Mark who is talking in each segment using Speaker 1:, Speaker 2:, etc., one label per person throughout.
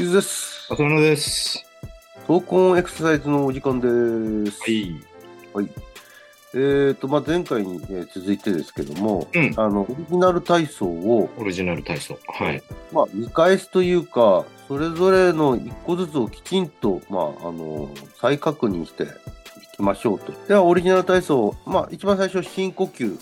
Speaker 1: キズです。
Speaker 2: 浅野です。
Speaker 1: 闘魂エクササイズのお時間です。
Speaker 2: はい。
Speaker 1: えーと、まあ、前回に、えー続いてですけども、
Speaker 2: うん
Speaker 1: あの、オリジナル体操を、
Speaker 2: オリジナル体操。はい。
Speaker 1: まあ、見返すというか、それぞれの一個ずつをきちんと、まあ、あの、再確認していきましょうと。では、オリジナル体操、まあ、一番最初、深呼吸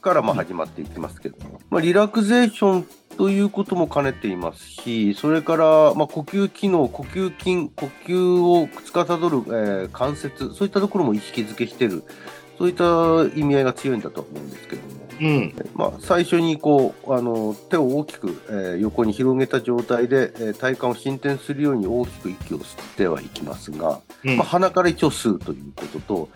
Speaker 1: から、まあ、始まっていきますけども、まあ、リラクゼーションということも兼ねていますし、それから、まあ、呼吸機能、呼吸筋、呼吸を司る、えー関節、そういったところも意識づけしてる、そういった意味合いが強いんだと思うんですけども。
Speaker 2: うん。
Speaker 1: まあ、最初にこうあの手を大きく、えー横に広げた状態で、えー体幹を伸展するように大きく息を吸ってはいきますが、
Speaker 2: うん
Speaker 1: まあ、鼻から一応吸うということと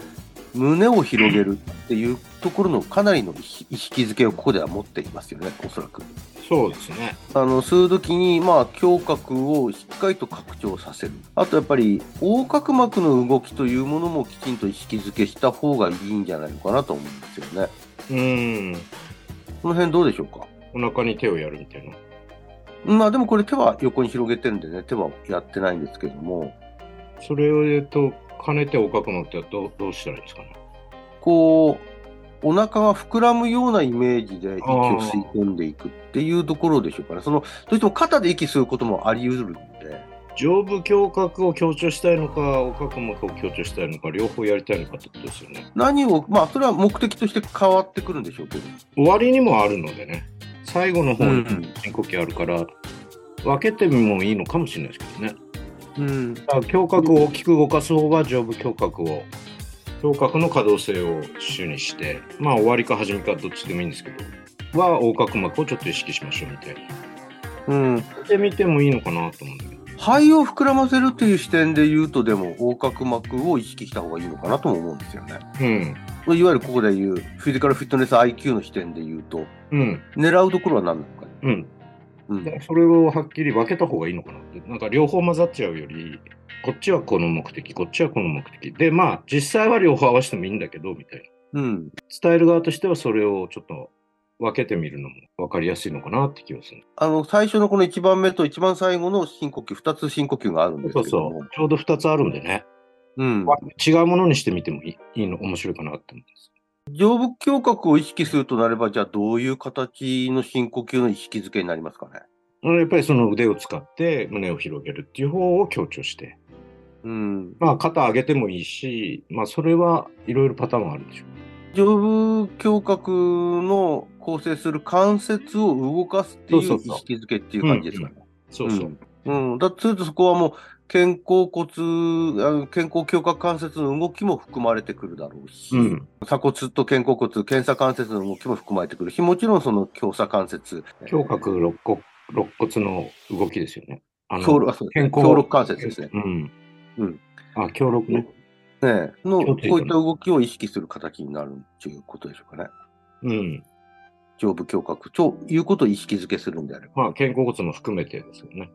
Speaker 1: 胸を広げるっていうところのかなりの意識意識づけをここでは持っていますよねおそらく。
Speaker 2: そうですね。
Speaker 1: あの吸う時に、まあ、胸郭をしっかりと拡張させるあとやっぱり横隔膜の動きというものもきちんと意識づけした方がいいんじゃないのかなと思うんですよね。
Speaker 2: うん。
Speaker 1: この辺どうでしょうか？
Speaker 2: お腹に手をやるみたいな。
Speaker 1: まあでもこれ手は横に広げてるんでね、手はやってないんですけども、
Speaker 2: それを言うと、兼ねておかくのってどうどうしたらいいですかね？
Speaker 1: こう、お腹が膨らむようなイメージで息を吸い込んでいくっていうところでしょうかね。その、どうしても肩で息吸うこともあり得るんで、
Speaker 2: 上部胸郭を強調したいのか、横隔膜を強調したいのか、両方やりたいのかってことですよね。
Speaker 1: 何を、まあそれは目的として変わってくるんでしょうけど。
Speaker 2: 終わりにもあるのでね。最後の方に
Speaker 1: うん
Speaker 2: 深呼吸あるから、分けてもいいのかもしれないですけどね。
Speaker 1: うん。
Speaker 2: 胸郭を大きく動かす方が上部胸郭を胸郭の可動性を主にしてまあ終わりか始めかどっちでもいいんですけどは横隔膜をちょっと意識しましょうみたいな。
Speaker 1: うん。
Speaker 2: で見てもいいのかなと思うんだけど。
Speaker 1: 肺を膨らませるという視点で言うと、でも、横隔膜を意識した方がいいのかなとも思うんですよね。
Speaker 2: うん。
Speaker 1: いわゆるここで言う、フィジカルフィットネス IQ の視点で言うと、
Speaker 2: うん。
Speaker 1: 狙うところは何なのかね。
Speaker 2: うん。
Speaker 1: うん
Speaker 2: それをはっきり分けた方がいいのかなって。なんか両方混ざっちゃうより、こっちはこの目的、こっちはこの目的。で、まあ実際は両方合わせてもいいんだけど、みたいな。
Speaker 1: うん。
Speaker 2: 伝える側としてはそれをちょっと分けてみるのも分かりやすいのかなって気がする。
Speaker 1: あの、最初のこの一番目と一番最後の深呼吸、二つ深呼吸があるんです
Speaker 2: そう
Speaker 1: けども。
Speaker 2: そう。ちょうど2つあるんでね。
Speaker 1: うん。
Speaker 2: 違うものにしてみてもいいいいの、面白いかなって思うんです。
Speaker 1: 上部胸郭を意識するとなれば、じゃあどういう形の深呼吸の意識づけになりますかね？
Speaker 2: やっぱりその腕を使って胸を広げるっていう方を強調して。
Speaker 1: うん。
Speaker 2: まあ肩上げてもいいし、まあそれはいろいろパターンはあるでしょ
Speaker 1: 上部胸郭の構成する関節を動かすってい
Speaker 2: そう
Speaker 1: 意識づけっていう感じですかね。
Speaker 2: う。そうそう。
Speaker 1: うん。だとそこはもう、肩甲骨、肩甲胸郭関節の動きも含まれてくるだろうし、
Speaker 2: うん。
Speaker 1: 鎖骨と肩甲骨、肩鎖関節の動きも含まれてくるし、もちろんその胸鎖関節、
Speaker 2: 胸郭肋骨肋骨の動きですよね。あ
Speaker 1: 強肋あそう
Speaker 2: 肩甲
Speaker 1: 強肋関節ですね。
Speaker 2: うん。
Speaker 1: うん。
Speaker 2: あ、強肋ね。
Speaker 1: ねえの、こういった動きを意識する形になるということでしょうかね。
Speaker 2: うん。
Speaker 1: 上部胸郭ということを意識づけするんであれ
Speaker 2: まあ肩甲骨も含めてですよね。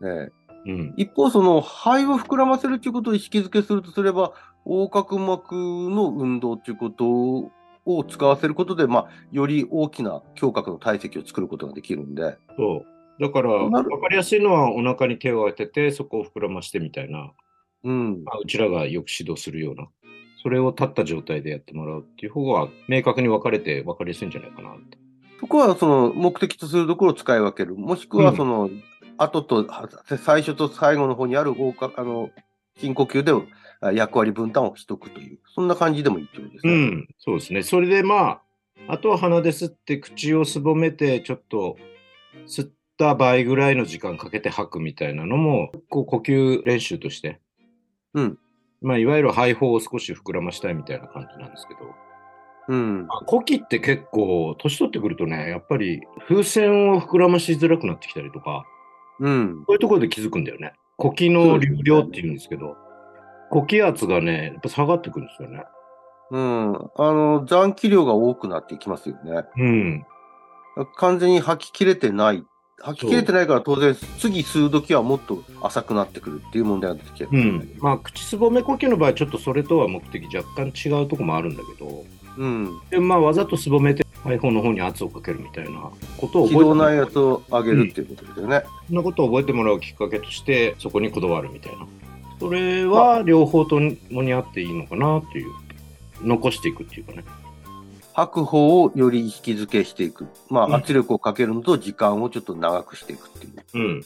Speaker 1: ば。ねえ
Speaker 2: うん。
Speaker 1: 一方、その肺を膨らませるということを意識づけするとすれば、横隔膜の運動ということを使わせることで、まあ、より大きな胸郭の体積を作ることができるんで、
Speaker 2: そう。だから、
Speaker 1: なる
Speaker 2: 分かりやすいのはお腹に手を当てて、そこを膨らましてみたいな。
Speaker 1: うん。
Speaker 2: まあ、うちらがよく指導するような、それを立った状態でやってもらうっていう方が明確に分かれて分かりやすいんじゃないかな。
Speaker 1: そこはその目的とするところを使い分ける。もしくはその、後と、最初と最後の方にある横隔、あの、深呼吸であ役割分担をしとくという、そんな感じでもいいってことですね。
Speaker 2: うん、そうですね。それでまあ、あとは鼻で吸って口をすぼめて、ちょっと吸った倍ぐらいの時間かけて吐くみたいなのも、こう呼吸練習として、
Speaker 1: うん。
Speaker 2: まあ、いわゆる肺胞を少し膨らましたいみたいな感じなんですけど、
Speaker 1: うん。
Speaker 2: まあ呼気って結構、年取ってくるとね、やっぱり風船を膨らましづらくなってきたりとか、
Speaker 1: うん。
Speaker 2: そういうところで気づくんだよね。呼気の流量って言うんですけど、呼気圧がね、やっぱ下がってくるんですよね。
Speaker 1: うん。あの、残気量が多くなっていきますよね。
Speaker 2: うん。
Speaker 1: 完全に吐き切れてないっ吐き切れてないから当然、次吸う時はもっと浅くなってくるっていう問題が出てきてる
Speaker 2: うんん。まあ、口すぼめ呼吸の場合、ちょっとそれとは目的若干違うところもあるんだけど、
Speaker 1: うん。
Speaker 2: でまあ、わざとすぼめて iPhone の方に圧をかけるみたいなことを
Speaker 1: 軌
Speaker 2: 覚えてもら
Speaker 1: 内圧を上げるっていうことですよね。
Speaker 2: そんなことを覚えてもらうきっかけとして、そこにこだわるみたいな。それは両方ともにあっていいのかなっていう。残していくっていうかね。
Speaker 1: 吐く方をより意識づけしていく。ま
Speaker 2: うん
Speaker 1: あ、圧力をかけるのと時間をちょっと長くしていくっていう。
Speaker 2: うん。
Speaker 1: うん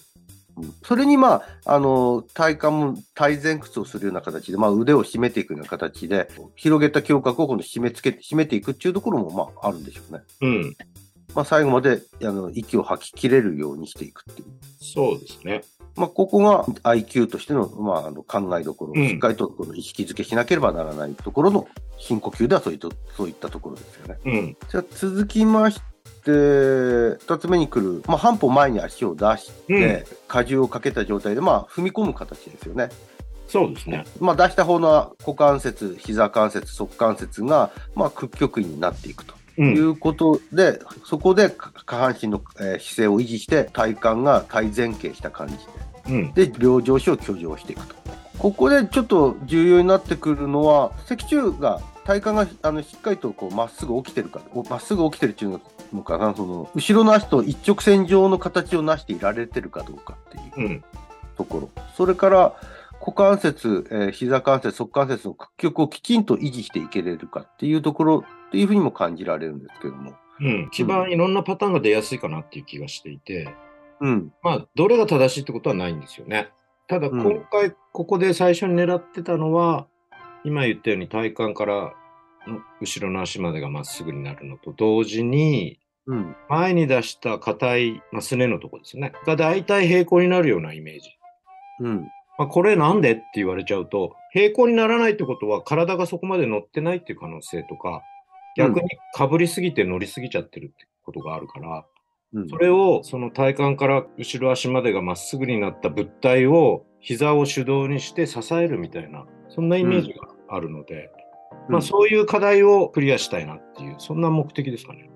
Speaker 1: それにまあ、あの、体幹も体前屈をするような形で、まあ腕を締めていくような形で、広げた胸郭を今度締め付け、締めていくっていうところもまああるんでしょうね。
Speaker 2: うん。
Speaker 1: まあ最後まで、あの、息を吐き切れるようにしていくっていう。
Speaker 2: そうですね。
Speaker 1: まあここが IQ としての、まああの考えどころ、
Speaker 2: うん
Speaker 1: しっかりとこの意識づけしなければならないところの深呼吸ではそういった、そういったところですよね。
Speaker 2: うん。
Speaker 1: じゃあ続きまして、二つ目に来る、まあ、半歩前に足を出して、荷重をかけた状態で、まあ、踏み込む形ですよね。
Speaker 2: そうですね。
Speaker 1: まあ、出した方の股関節、膝関節、側関節が、まあ、屈曲位になっていくと
Speaker 2: う。
Speaker 1: い。うことで、そこでか下半身の、えー姿勢を維持して、体幹が体前傾した感じ
Speaker 2: うん。
Speaker 1: で、で、両上肢を挙上していくと。ここでちょっと重要になってくるのは、脊柱が、体幹があのしっかりとこうまっすぐ起きてるか、おまっすぐ起きてるっていうのかな、その後ろの足と一直線上の形をなしていられてるかどうかっていう
Speaker 2: うん。
Speaker 1: ところ。それから、股関節、えー膝関節、側関節の屈曲をきちんと維持していけれるかっていうところっていうふうにも感じられるんですけども。
Speaker 2: うん。一番いろんなパターンが出やすいかなっていう気がしていて、
Speaker 1: うん。
Speaker 2: まあ、どれが正しいってことはないんですよね。ただ、
Speaker 1: うん
Speaker 2: 今回、ここで最初に狙ってたのは、今言ったように体幹からの後ろの足までがまっすぐになるのと同時に、
Speaker 1: うん。
Speaker 2: 前に出した硬い、まあ、すねのとこですね。が大体平行になるようなイメージ。
Speaker 1: うん。
Speaker 2: まあ、これなんでって言われちゃうと、平行にならないってことは体がそこまで乗ってないっていう可能性とか、逆にかぶりすぎて乗りすぎちゃってるってことがあるから、
Speaker 1: うん。
Speaker 2: それをその体幹から後ろ足までがまっすぐになった物体を膝を手動にして支えるみたいな、そんなイメージがあるので、まあそういう課題をクリアしたいなっていう、そんな目的ですかね。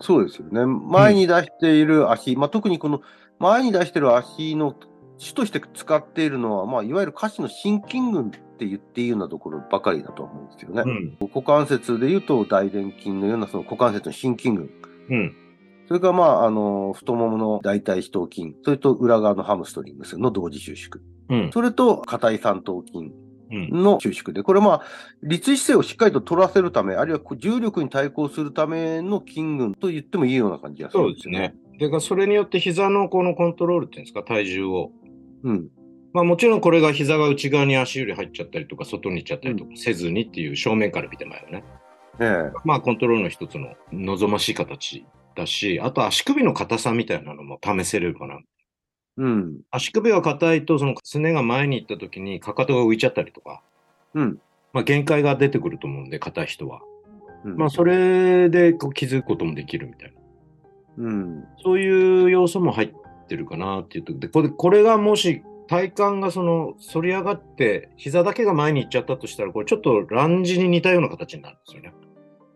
Speaker 1: そうですよね。前に出している足、まあ、特にこの前に出している足の主として使っているのは、まあ、いわゆる下肢の心筋群って言っていいようなところばかりだと思うんですよね。
Speaker 2: うん。
Speaker 1: 股関節で言うと大臀筋のようなその股関節の心筋群。
Speaker 2: うん。
Speaker 1: それからまあ、あの、太ももの大腿四頭筋。それと裏側のハムストリングスの同時収縮。
Speaker 2: うん。
Speaker 1: それと硬い三頭筋
Speaker 2: うん。
Speaker 1: の収縮で、これまあ、立位姿勢をしっかりと取らせるため、あるいは重力に対抗するための筋群と言ってもいいような感じがする
Speaker 2: そうんですね。。で、それによって膝のこのコントロールっていうんですか、体重を。
Speaker 1: うん。
Speaker 2: まあもちろんこれが膝が内側に足より入っちゃったりとか、外に行っちゃったりとかせずにっていう正面から見てもらうよね。
Speaker 1: ええ。
Speaker 2: まあコントロールの一つの望ましい形だし、あと足首の硬さみたいなのも試せれるかな。
Speaker 1: うん。
Speaker 2: 足首が硬いと、そのすねが前に行った時にかかとが浮いちゃったりとか、
Speaker 1: うん。
Speaker 2: まあ限界が出てくると思うんで、硬い人は。
Speaker 1: うん
Speaker 2: まあそれでこう気づくこともできるみたいな。
Speaker 1: うん。
Speaker 2: そういう要素も入ってるかなっていうとで、これこれがもし体幹がその反り上がって、膝だけが前に行っちゃったとしたら、これちょっとランジに似たような形になるんですよね。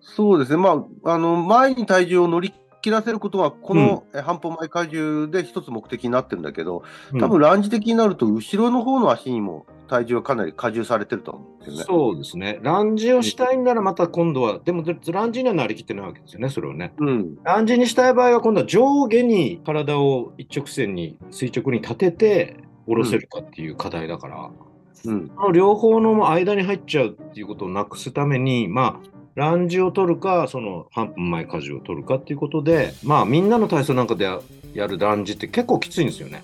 Speaker 1: そうですね。まあ、あの、前に体重を乗り切らせることが、このえ半歩前荷重で一つ目的になってるんだけど、多分ランジ的になると、後ろの方の足にも体重がかなり荷重されてると思うんですよね。
Speaker 2: そうですね。ランジをしたいんならまた今度は、でもランジにはなりきってないわけですよね、それはね。
Speaker 1: うん。
Speaker 2: ランジにしたい場合は今度は上下に体を一直線に垂直に立てて下ろせるかっていう課題だから、
Speaker 1: うん。
Speaker 2: この両方の間に入っちゃうっていうことをなくすために、まあ、ランジを取るか、その半分前荷重を取るかっていうことで、まあ、みんなの体操なんかでややるランジって結構きついんですよね。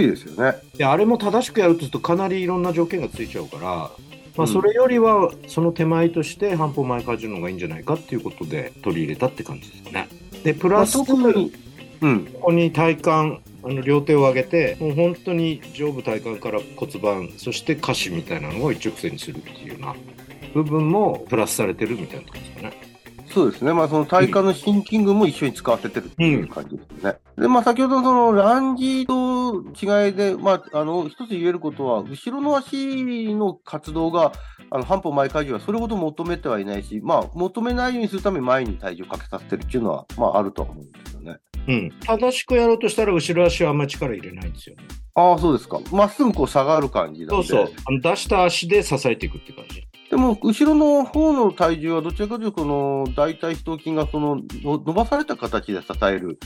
Speaker 1: いいですよね。
Speaker 2: で、あれも正しくやるとするとかなりいろんな条件がついちゃうから、まあ、
Speaker 1: うん
Speaker 2: それよりはその手前として半歩前荷重の方がいいんじゃないかっていうことで取り入れたって感じですね。で、プラス、
Speaker 1: まあ特にうん。
Speaker 2: ここに体幹、あの両手を上げて、もう本当に上部体幹から骨盤、そして下肢みたいなのを一直線にするっていうような部分もプラスされてるみたいなところですかね。
Speaker 1: そうですね。まあ、その体幹の心筋群も一緒に使わせてるっていう感じですね。で、まあ、先ほどのそのランジと違いで、まあ、あの、一つ言えることは、後ろの足の活動が、あの、半歩前荷重はそれほど求めてはいないし、まあ、求めないようにするために前に体重をかけさせてるっていうのは、まあ、あるとは思うんですよね。
Speaker 2: うん。正しくやろうとしたら、後ろ足はあんまり力入れないんですよ。
Speaker 1: ああ、そうですか。まっすぐこう下がる感じなんで。
Speaker 2: そうそう。あの出した足で支えていくって感じ。
Speaker 1: でも、後ろの方の体重はどちらかというと、この大腿四頭筋がそのの伸ばされた形で支える、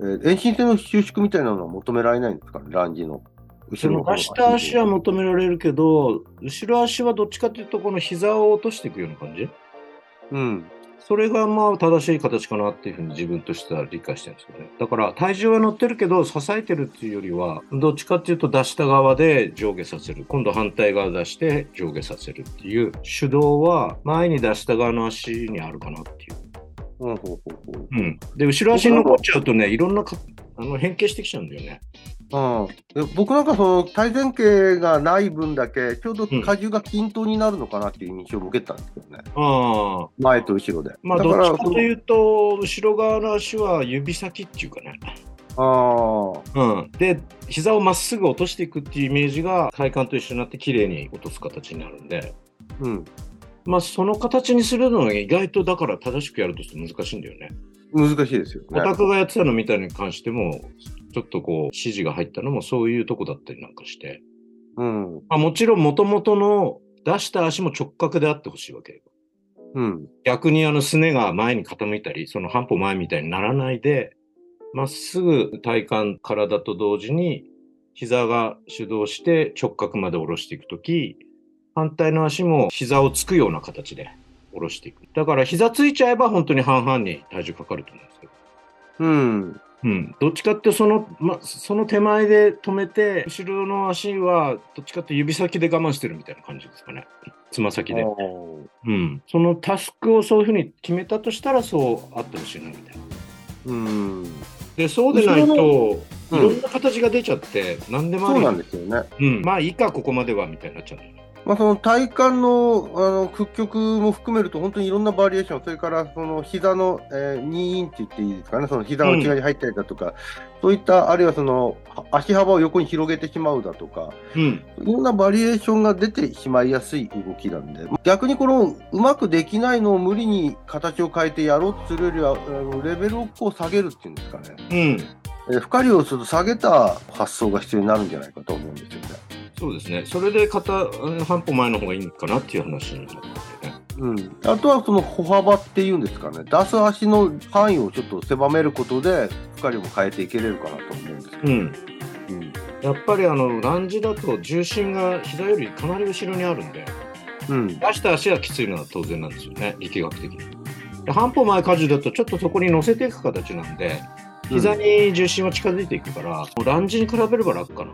Speaker 1: えー遠心性の収縮みたいなのは求められないんですか？ね、ランジの。後
Speaker 2: そ
Speaker 1: ろの方の
Speaker 2: の出した足は求められるけど、後ろ足はどっちかというと、この膝を落としていくような感じ？
Speaker 1: うん。
Speaker 2: それがまあ正しい形かなっていうふうに自分としては理解してるんですよね。だから体重は乗ってるけど支えてるっていうよりはどっちかっていうと出した側で上下させる。今度反対側出して上下させるっていう手動は前に出した側の足にあるかなっていう。
Speaker 1: ほう
Speaker 2: ん。で、後ろ足に残っちゃうとね、いろんなかあの変形してきちゃうんだよね。
Speaker 1: うん、で僕なんかその体前傾がない分だけ、ちょうど荷重が均等になるのかなっていう印象を受けたんですけどね、
Speaker 2: ああ。
Speaker 1: 前と後ろで。
Speaker 2: まあどっちかというと、後ろ側の足は指先っていうかね。
Speaker 1: あ
Speaker 2: うん、で膝をまっすぐ落としていくっていうイメージが体幹と一緒になって綺麗に落とす形になるんで、
Speaker 1: ーうん、
Speaker 2: まあ、その形にするのが意外とだから正しくやるとして難しいんだよね。
Speaker 1: 難しいですよね。
Speaker 2: オタクがやってたのみたいに関してもちょっとこう指示が入ったのもそういうとこだったりなんかして、
Speaker 1: うん、
Speaker 2: まあ、もちろん元々の出した足も直角であってほしいわけよ。
Speaker 1: うん、
Speaker 2: 逆にあのすねが前に傾いたりその半歩前みたいにならないでまっすぐ体幹体と同時に膝が主導して直角まで下ろしていくとき反対の足も膝をつくような形で下ろしていく。だから膝ついちゃえば本当に半々に体重かかると思うんですけど、
Speaker 1: うん、
Speaker 2: うん、どっちかってその,、ま、その手前で止めて後ろの足はどっちかって指先で我慢してるみたいな感じですかね。つま先で。うん、そのタスクをそういうふうに決めたとしたらそうあってほしいなみたいな。
Speaker 1: うん、
Speaker 2: でそうでないと
Speaker 1: うん。
Speaker 2: いろんな形が出ちゃって、何でもあり。
Speaker 1: そうなんですよね。
Speaker 2: うん、まあいいかここまではみたいになっちゃう。
Speaker 1: まあ、その体幹のあの屈曲も含めると、本当にいろんなバリエーション、それからその膝の、えー、2インチって言っていいですかね、その膝の内側に入ったりだとか、そういった、あるいはそのは足幅を横に広げてしまうだとか、
Speaker 2: うん、
Speaker 1: いろんなバリエーションが出てしまいやすい動きなんで、逆にこのうまくできないのを無理に形を変えてやろうとするよりは、あのレベルをこう下げるっていうんですかね、
Speaker 2: うん、
Speaker 1: えー負荷量をちょっと下げた発想が必要になるんじゃないかと思うんですよね。
Speaker 2: そうですね。それで片うん半歩前の方がいいのかなっていう話になってるね。
Speaker 1: うん、あとはその歩幅っていうんですかね、出す足の範囲をちょっと狭めることで、負荷量も変えていけれるかなと思うんですけど、
Speaker 2: うん、
Speaker 1: うん。
Speaker 2: やっぱりあのランジだと重心が膝よりかなり後ろにあるんで、
Speaker 1: うん。
Speaker 2: 出した足はきついのは当然なんですよね、力学的に。で半歩前荷重だとちょっとそこに乗せていく形なんで、膝に重心は近づいていくから、もうランジに比べれば楽かな。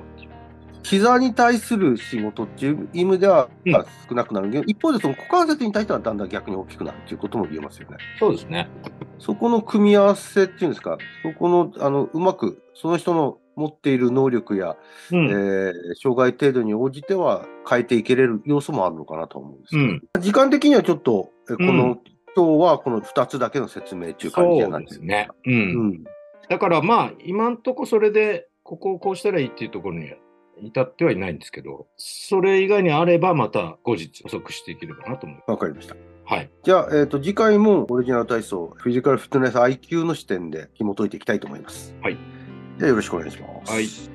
Speaker 1: 膝に対する仕事っていう意味では
Speaker 2: うん
Speaker 1: 少なくなるけど、一方でその股関節に対してはだんだん逆に大きくなるっていうことも言えますよね。
Speaker 2: そうですね。
Speaker 1: そこの組み合わせっていうんですか、そこのあのうまくその人の持っている能力や、
Speaker 2: うん。
Speaker 1: えー障害程度に応じては変えていけれる要素もあるのかなと思うんですけど、
Speaker 2: うん
Speaker 1: 時間的にはちょっと、えこ
Speaker 2: うん
Speaker 1: の、今日はこの2つだけの説明っていう感じじゃ
Speaker 2: そ
Speaker 1: ない
Speaker 2: ですすね。うん。
Speaker 1: うん
Speaker 2: だからまあ、今んとこそれで、ここをこうしたらいいっていうところに至ってはいないんですけど、それ以外にあればまた後日補足していければなと思います。
Speaker 1: わかりました。
Speaker 2: はい。
Speaker 1: じゃあ、えっ、と、次回もオリジナル体操、フィジカルフィットネス IQ の視点で紐解いていきたいと思います。
Speaker 2: はい。
Speaker 1: じゃあよろしくお願いします。
Speaker 2: はい